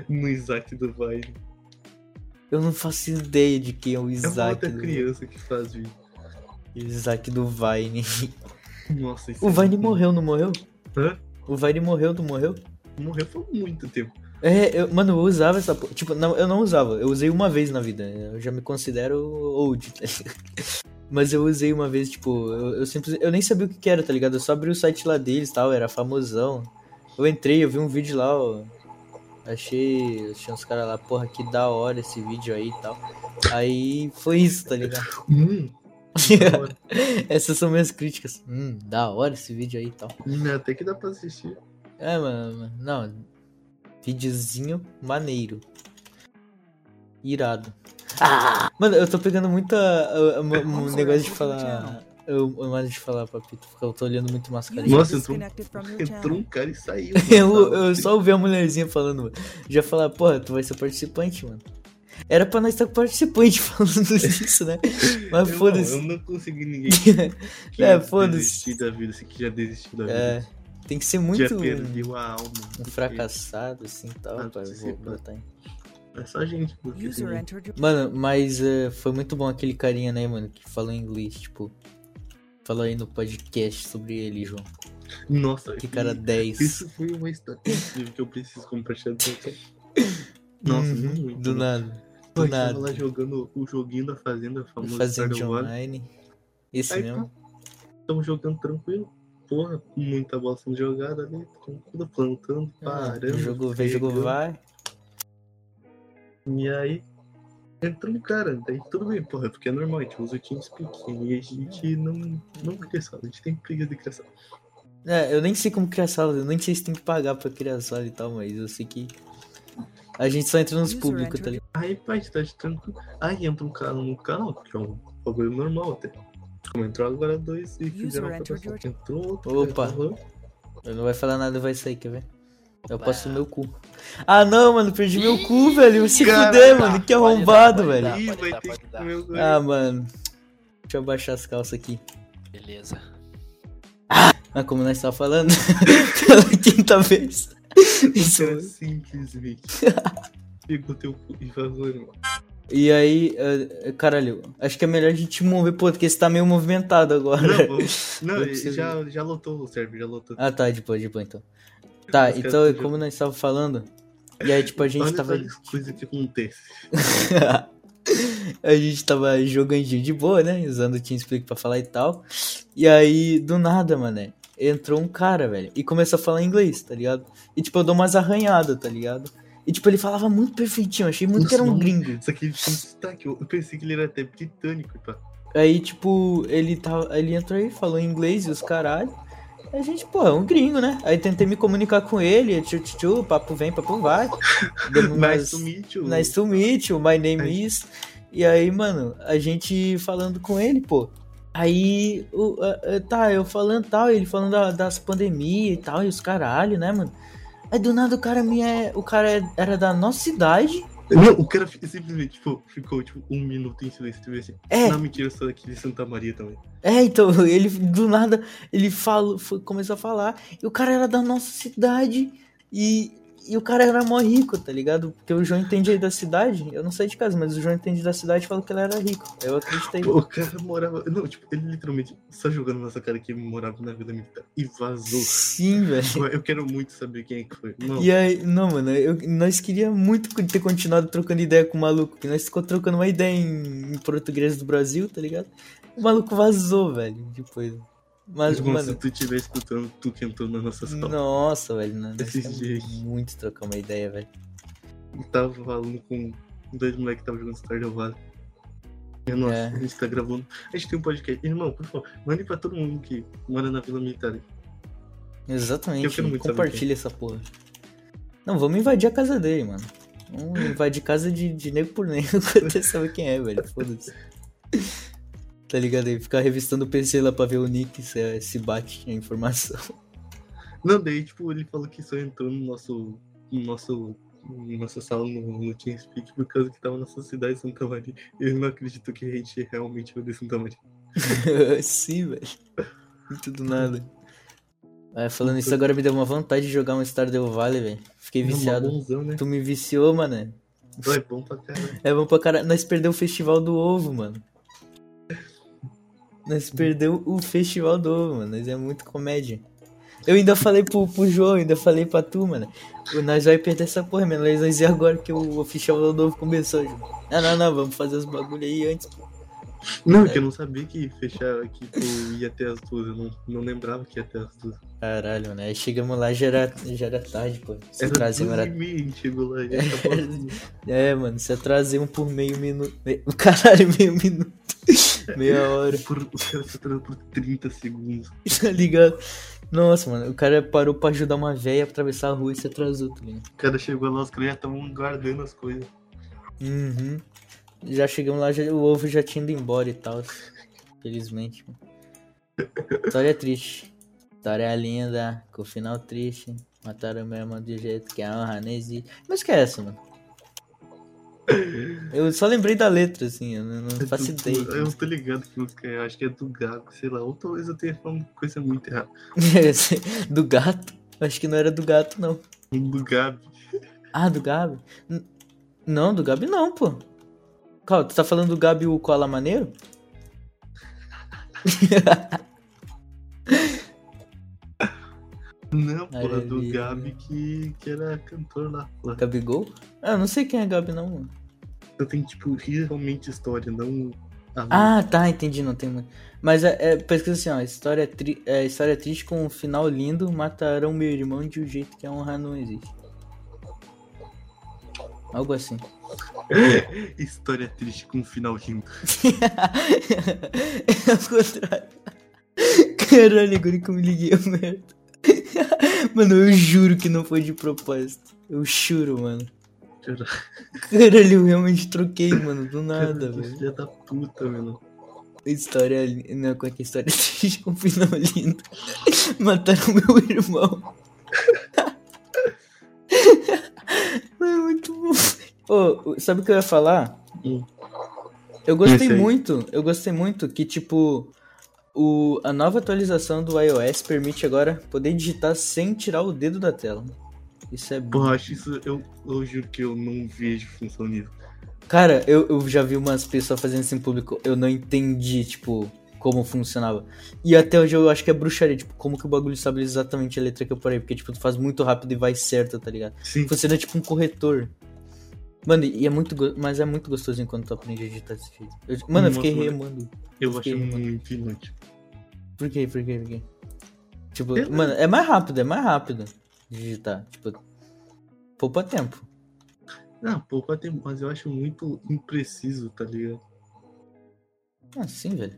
No Isaac do Vine. Eu não faço ideia de quem é o É uma Isaac. outra do... criança que faz vídeo. Isaac do Vine. Nossa, isso O é Vine muito- morreu, não morreu? Hã? O Vine morreu, não morreu? Morreu faz muito tempo. É, eu, mano, eu usava essa. po- Tipo, não, eu não usava. Eu usei uma vez na vida. Eu já me considero old, tá ligado? Mas eu usei uma vez, tipo, eu, eu simplesmente. Eu nem sabia o que, que era, tá ligado? Eu só abri o site lá deles e tal, era famosão. Eu entrei, eu vi um vídeo lá, ó. Achei. Tinha uns caras lá, porra, que da hora esse vídeo aí e tal. Aí foi isso, tá ligado? Hum. Essas são minhas críticas. Hum, da hora esse vídeo aí e tal. Até que dá pra assistir. É, mano, não. Videozinho maneiro. Irado. Ah! Mano, eu tô pegando muita. uh, uh, um Vamos negócio de falar. Eu, eu mais de falar, papito, porque eu tô olhando muito mascarinha. Nossa, entrou, entrou um cara e saiu. Eu, mano. eu só ouvi a mulherzinha falando, mano. Já falar, porra, tu vai ser participante, mano. Era pra nós estar participante falando disso, né? Mas foda-se. Eu não consegui ninguém que É, foda-se. desistir da vida, assim, que já desistiu da vida. É, tem que ser já muito um, perdeu a alma. um fracassado, assim tal, Ah, pra em. É só gente, tem- Mano, mas eh, foi muito bom aquele carinha, né, mano, que falou inglês, tipo. Falou aí no podcast sobre ele, João. Nossa, Que cara e- 10. Isso foi uma história incrível que eu preciso compartilhar com você. Nossa, Uhum, muito. do né? nada. Do eu nada. lá jogando o joguinho da Fazenda, famoso Valley. online. Esse Aí, mesmo. Estamos jogando tranquilo. Porra, muita bola sendo jogada ali, tranquilo, plantando, Ah, parando. jogo, vem, jogo vai. E aí, entra um cara, daí tudo bem, porra, porque é normal, a gente usa o TeamSpeak e a gente não, não cria sala, a gente tem preguiça de criar sala. É, eu nem sei como criar sala, eu nem sei se tem que pagar pra criar sala e tal, mas eu sei que. A gente só entra nos públicos, tá entered ligado? Aí, gente tá de tranquilo. Aí entra um cara no canal, que é um bagulho normal até. Como entrou agora dois e fizeram uma votação. Entrou outro. Opa. Eu não vai falar nada, vai sair, quer ver? Eu passo o meu cu. Ah não, mano, perdi meu cu, velho. Se Cara, fuder, mano. Que arrombado, dar, velho. dar, Ih, pode dar, pode Ah, mano. Deixa eu abaixar as calças aqui. Beleza. Ah, como nós tava falando, pela quinta vez. Isso. Cara, simplesmente pegou teu cu e vazou, irmão. E aí, eh, caralho, acho que é melhor a gente mover, pô, porque você tá meio movimentado agora. Não. Não, já, já lotou o server, já lotou. Ah, tá, depois, depois então. Tá, Os então, tão como nós tava falando, e aí, tipo, a gente Olha tava. as coisas que acontecem. a gente tava jogando de boa, né? Usando o TeamSpeak pra falar e tal. E aí, do nada, mano, entrou um cara, velho, e começou a falar inglês, tá ligado? E tipo, eu dou umas arranhadas, tá ligado? E tipo, ele falava muito perfeitinho, achei muito que era um gringo. Isso aqui tinha um sotaque, eu pensei que ele era até britânico, pá. Aí, tipo, ele, tava, ele entrou aí, falou inglês e os caralho. A gente, pô, é um gringo, né? Aí tentei me comunicar com ele, tchu, tchu, tchu, papo vem, papo vai. nice to meet you. Nice to meet you, my name is. E aí, mano, a gente falando com ele, pô. Aí, o, uh, tá, eu falando tal, ele falando da, das pandemias e tal, e os caralho, né, mano? Aí do nada o cara me é, o cara era da nossa cidade não, o cara simplesmente tipo, ficou tipo, um minuto em silêncio. Tipo assim, é. Não, mentira, eu sou daqui de Santa Maria também. É, então, ele do nada, ele falou, começou a falar, e o cara era da nossa cidade, e e o cara era mó rico, tá ligado? Porque o João entende aí da cidade. Eu não sei de casa, mas o João entende da cidade e falou que ele era rico. Eu acreditei. O cara morava. Não, tipo, ele literalmente só jogando nessa cara que morava na Vila Militar e vazou. Sim, velho. Eu quero muito saber quem é que foi. Não. E aí, não, mano, eu, nós queríamos muito ter continuado trocando ideia com o maluco. Porque nós ficou trocando uma ideia em, em português do Brasil, tá ligado? O maluco vazou, velho, depois. Mas, Como mano. se tu estiver escutando tu que entrou na nossa sala. Nossa, velho. Não, nós jeito. queremos muito trocar uma ideia, velho. Eu tava falando com dois moleques que estavam jogando Stardew Valley. E, Nossa, É. a gente tá gravando. A gente tem um podcast. Irmão, por favor, mande pra todo mundo que mora na Vila Militar. Eu Exatamente. saber Compartilha essa porra. Não, vamos invadir a casa dele, mano. Vamos invadir casa de, de nego por nego até saber quem é, velho. Foda-se. Tá ligado aí? Ficar revistando o PC lá pra ver o nick se, se bate a informação. Não, daí, tipo, ele falou que só entrou no nosso. No nosso. Nossa sala no, no TeamSpeak por causa que tava na nossa cidade, Santa Maria. Ele não acreditou que a gente realmente de Santa Maria. Sim, velho. Muito do nada. É, falando isso, agora me deu uma vontade de jogar um Stardew Valley, velho. Fiquei viciado. bonzão, né? Tu me viciou, mano. É bom pra caralho. É bom pra caralho. Nós perdeu o festival do ovo, mano. Nós perdeu o festival do ovo, mano. Nós é muito comédia. Eu ainda falei pro, pro João, ainda falei pra tu, mano. Nós vai perder essa porra, mano. Nós dizer agora que o oficial do ovo começou, João. Não, não, não. Vamos fazer os bagulho aí antes, pô. Não, É. que eu não sabia que fechar que ia até as duas. Eu não, não lembrava que ia até as duas. Caralho, mano. Aí chegamos lá, já era, já era tarde, pô. Se Era duas era chegou lá duas. É, mano, se atrasemos por meio minuto. Caralho, meio minuto. Meia hora, Por, por 30 segundos. tá ligado? Nossa, mano, o cara parou pra ajudar uma véia a atravessar a rua e se atrasou, tá ligado? O cara chegou lá, os caras já estavam guardando as coisas. Uhum. Já chegamos lá, já- o ovo já tinha ido embora e tal. Felizmente, mano. História triste. História linda, com final triste. Mataram meu irmão de jeito que a honra não existe. Mas que essa, mano? Eu só lembrei da letra, assim, eu não, não faço ideia. Eu tô ligado que música é, acho que é do Gago, sei lá. Ou talvez eu tenha falado coisa muito errada. do gato? Acho que não era do gato, não. Do Gabi. Ah, do Gabi? N- não, do Gabi não, pô. Qual? Tu tá falando do Gabi o Cola Maneiro? Não, porra, do. Gabi que, que era cantor lá. lá. Gabigol? Ah, não sei quem é Gabi, não, mano. Eu tenho, tipo, realmente história, não. Ah, tá, entendi, não tem muito. Mas é, é pesquisa assim, ó. História, tri... é, história triste com um final lindo. Matarão meu irmão de um jeito que a honra não existe. Algo assim. História triste com um final lindo. é ao contrário. Caralho, agora que eu me liguei merda. Mano, eu juro que não foi de propósito. Eu juro, mano. Cara, Caralho, eu realmente troquei, mano, do nada, velho. filha da puta, mano. História. Não, como é que é história triste com final lindo? Mataram meu irmão. Mano, muito bom. Ô, sabe o que eu ia falar? Hum. Eu gostei muito, eu gostei muito que, tipo, o, a nova atualização do iOS permite agora poder digitar sem tirar o dedo da tela. Isso é bom. Porra, acho isso. Eu, eu juro que eu não vejo função nisso. Cara, eu, eu já vi umas pessoas fazendo isso em público, eu não entendi, tipo, como funcionava. E até hoje eu acho que é bruxaria, tipo, como que o bagulho sabe exatamente a letra que eu parei, porque, tipo, tu faz muito rápido e vai certo, tá ligado? Sim. Funciona tipo um corretor. Mano, e é muito, go- mas é muito gostosinho quando tu aprende a digitar desse jeito. Eu- mano, eu fiquei Nossa, remando. Eu Fiquei- acho muito inútil. Por quê? Por quê? Por quê? Tipo, Eu- mano, é mais rápido, é mais rápido digitar. Tipo, poupa tempo. Ah, pô, pode ter, mas eu acho muito impreciso, tá ligado? Ah, sim, velho.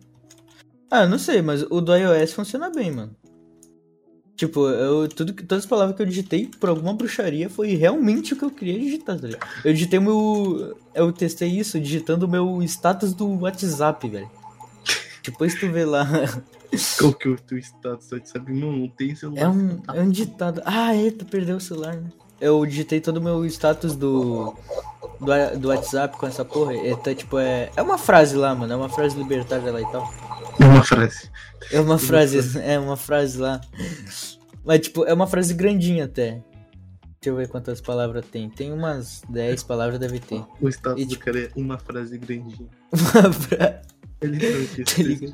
Ah, eu não sei, mas o do iOS funciona bem, mano. Tipo, eu, tudo, que- todas as palavras que eu digitei por alguma bruxaria foi realmente o que eu queria digitar, tá ligado? Eu digitei meu. Eu testei isso digitando o meu status do WhatsApp, velho. Depois tu vê lá. Qual que é o teu status? Você sabe, não, não tem celular. É um, é um ditado. Ah, eita, perdeu o celular, né? Eu digitei todo o meu status do, do, do WhatsApp com essa porra. Então, tipo, é, é uma frase lá, mano. É uma frase libertária lá e tal. Uma frase. É uma frase, é uma frase lá. Mas, tipo, é uma frase grandinha até. Deixa eu ver quantas palavras tem. Tem umas 10 palavras, deve ter. O status E, do tipo- cara é uma frase grandinha. Uma fra- Ele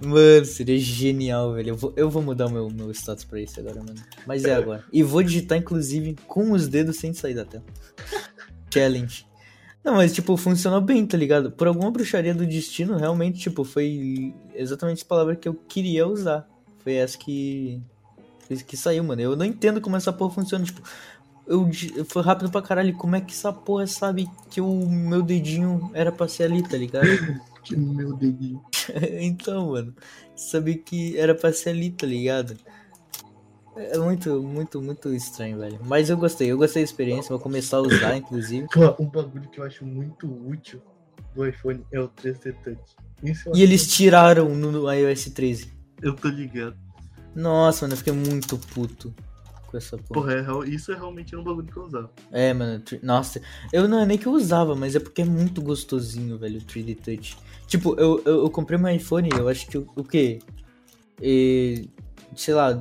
Tá? Mano, seria genial, velho. Eu vou, eu vou mudar o meu, meu status pra isso agora, mano. Mas é agora. E vou digitar, inclusive, com os dedos sem sair da tela. Challenge. Não, mas, tipo, funcionou bem, tá ligado? Por alguma bruxaria do destino, realmente, tipo, foi exatamente a palavra que eu queria usar. Foi essa que. que saiu, mano. Eu não entendo como essa porra funciona. Tipo, eu, foi rápido pra caralho. Como é que essa porra sabe que o meu dedinho era pra ser ali, tá ligado? Que meu dedinho. então, mano, sabe que era pra ser ali, tá ligado? É muito, muito, muito estranho, velho. Mas eu gostei, eu gostei da experiência, vou começar a usar, inclusive. Pô, um bagulho que eu acho muito útil do iPhone é o 3D Touch. Isso E eles tiraram no, iOS 13. Eu tô ligado. Nossa, mano, eu fiquei muito puto com essa porra. Porra, é isso é realmente um bagulho que eu usava. É, mano, tri- nossa, eu não é nem que eu usava, mas é porque é muito gostosinho, velho, o 3D Touch. Tipo, eu, eu, eu comprei meu iPhone, eu acho que o, o quê? E, sei lá,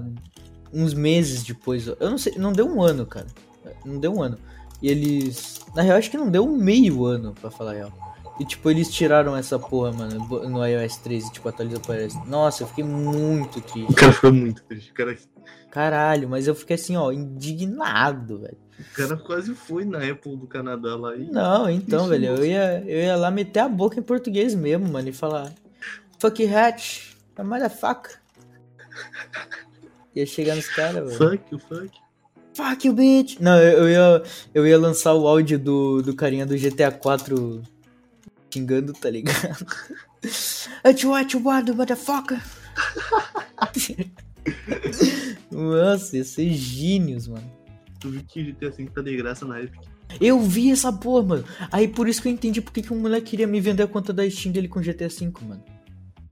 uns meses depois, eu não sei, não deu um ano, cara. Não deu um ano. E eles, na real, acho que não deu um meio ano, pra falar a real. E tipo, eles tiraram essa porra, mano, no iOS 13, tipo, atualizou para iOS. Nossa, eu fiquei muito triste. O cara ficou muito triste. O cara, Caralho, mas eu fiquei assim, ó, indignado, velho. o cara quase foi na Apple do Canadá lá e. Não, então, velho, eu ia, eu ia lá meter a boca em português mesmo, mano, e falar Fuck hatch, a motherfucker. Ia chegar nos caras, velho. Fuck, you, fuck. Fuck you, bitch. Não, eu, eu ia, eu ia lançar o áudio do, do carinha do GTA 4 xingando, tá ligado? What what you want, motherfucker? Nossa, ia ser gênios, mano. Tu viu que GTA V tá de graça na Epic. Eu vi essa porra, mano. Aí por isso que eu entendi porque que um moleque queria me vender a conta da Steam dele com GTA V, mano.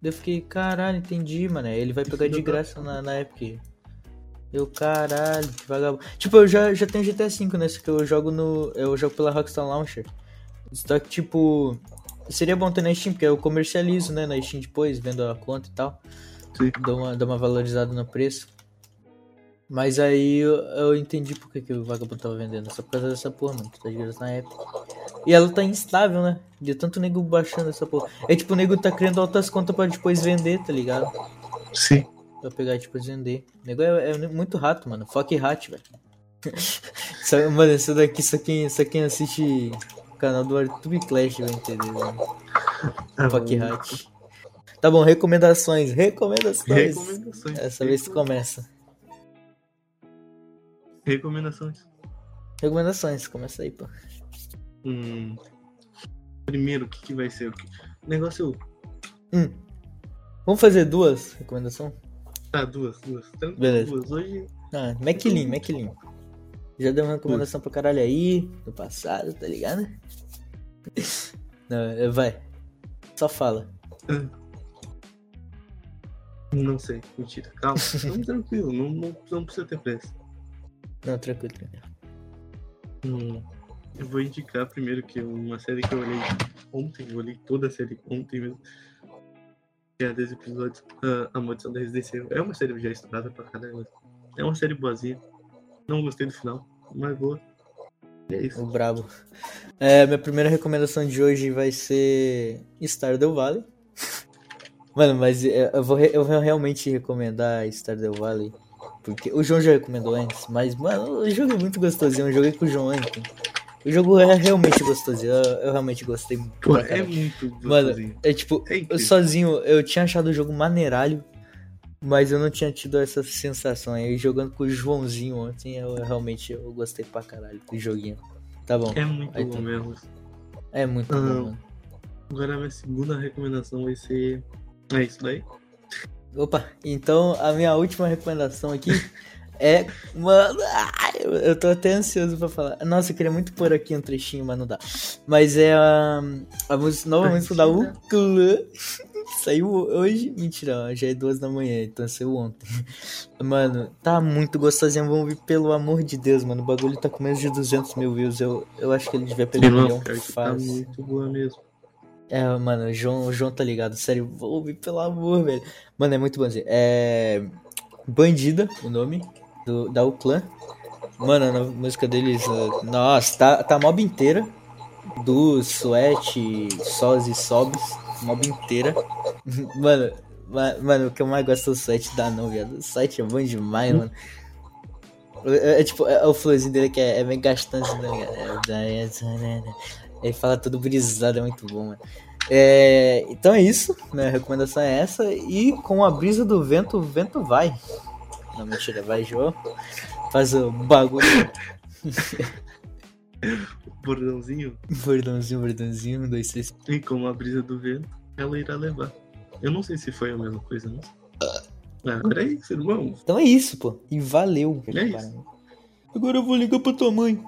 Daí eu fiquei, caralho, entendi, mano. Ele vai pegar de graça na, na Epic. Eu, caralho, que vagabundo. Tipo, eu já, já tenho GTA V, né? Só que eu jogo no. Eu jogo pela Rockstar Launcher. Só que, tipo. Seria bom ter na Steam, porque eu comercializo, né? Na Steam depois, vendo a conta e tal. Sim. Dou uma, dou uma valorizada no preço. Mas aí eu, eu entendi por que, que o vagabundo tava vendendo. Só por causa dessa porra, mano. que Tá de graça na Epic. E ela tá instável, né? De tanto nego baixando essa porra. É tipo, o nego tá criando altas contas pra depois vender, tá ligado? Sim. Pra pegar depois vender. O nego é, é muito rato, mano. Fuck rat, velho. Mano, isso daqui, só quem, só quem assiste o canal do Arthur Clash vai entender, mano. Ah, Fuck rat. Tá bom, recomendações. Recomendações. Recomendações. Essa vez tu começa. Recomendações. Recomendações, começa aí, pô. Hum, primeiro, o que, que vai ser? O que- o negócio. Vamos fazer duas recomendações? Ah, duas, duas. Tranquilo, Beleza. duas. Hoje. Ah, McLean, McLean. Já deu uma recomendação pra caralho aí, do passado, tá ligado? Não, é, vai. Só fala. Não sei, mentira. Calma. Vamos tranquilo, não, não, não precisa ter pressa. Não, tranquilo, tranquilo. Hum, eu vou indicar primeiro que uma série que eu olhei ontem, eu olhei toda a série ontem mesmo. Que é 10 episódios, ah, A Maldição da Residência. É uma série já estourada pra caramba. É uma série boazinha. Não gostei do final, mas boa. E é isso. O brabo. É, minha primeira recomendação de hoje vai ser Stardew Valley. Mano, mas é, eu vou, eu vou realmente recomendar Stardew Valley. Porque o João já recomendou antes, mas, mano, o jogo é muito gostosinho. Eu joguei com o João ontem. O jogo é realmente gostosinho. Eu, eu realmente gostei muito. Pô, é muito Mano, gostosinho. é tipo, É eu sozinho, eu tinha achado o jogo maneiralho, mas eu não tinha tido essa sensação. Aí jogando com o Joãozinho ontem, eu realmente eu gostei pra caralho do joguinho. Tá bom. É muito Aí bom tem. mesmo. É muito Ah, bom, mano. Agora a minha segunda recomendação vai ser. É isso daí? Opa, então a minha última recomendação aqui é. Mano, ai, eu, tô até ansioso pra falar. Nossa, eu queria muito pôr aqui um trechinho, mas não dá. Mas é a, a música, nova música da Uclã. Saiu hoje. Mentira, ó, já é duas da manhã, então saiu ontem. Mano, tá muito gostosinho. Vamos ver, pelo amor de Deus, mano. O bagulho tá com menos de 200 mil views. Eu, eu acho que ele devia pegar um milhão tá fácil. muito boa mesmo. É, mano, o João, o João tá ligado, sério, vou ouvir pelo amor, velho. Mano, é muito bonzinho. É. Bandida, o nome do, da Uclã. Mano, a música deles, uh, nossa, tá, tá mob inteira. Do Sweat, Sós e Sobs, mob inteira. Mano, ma- mano, o que eu mais gosto é o Sweat da não, viado. O Sweat é bom demais, mano. É, é tipo, é, o flowzinho dele que é, é meio gastante, né? cara? Ele fala tudo brisado, é muito bom, mano. É, então é isso, minha recomendação é essa. E com a brisa do vento, o vento vai. Não, mentira, vai, João. Faz o bagulho. Bordãozinho. Bordãozinho, bordãozinho, um, dois, três. E com a brisa do vento, ela irá levar. Eu não sei se foi a mesma coisa, não. Ah, Agora é isso, irmão. Então é isso, pô. E valeu. É isso. Agora eu vou ligar pra tua mãe.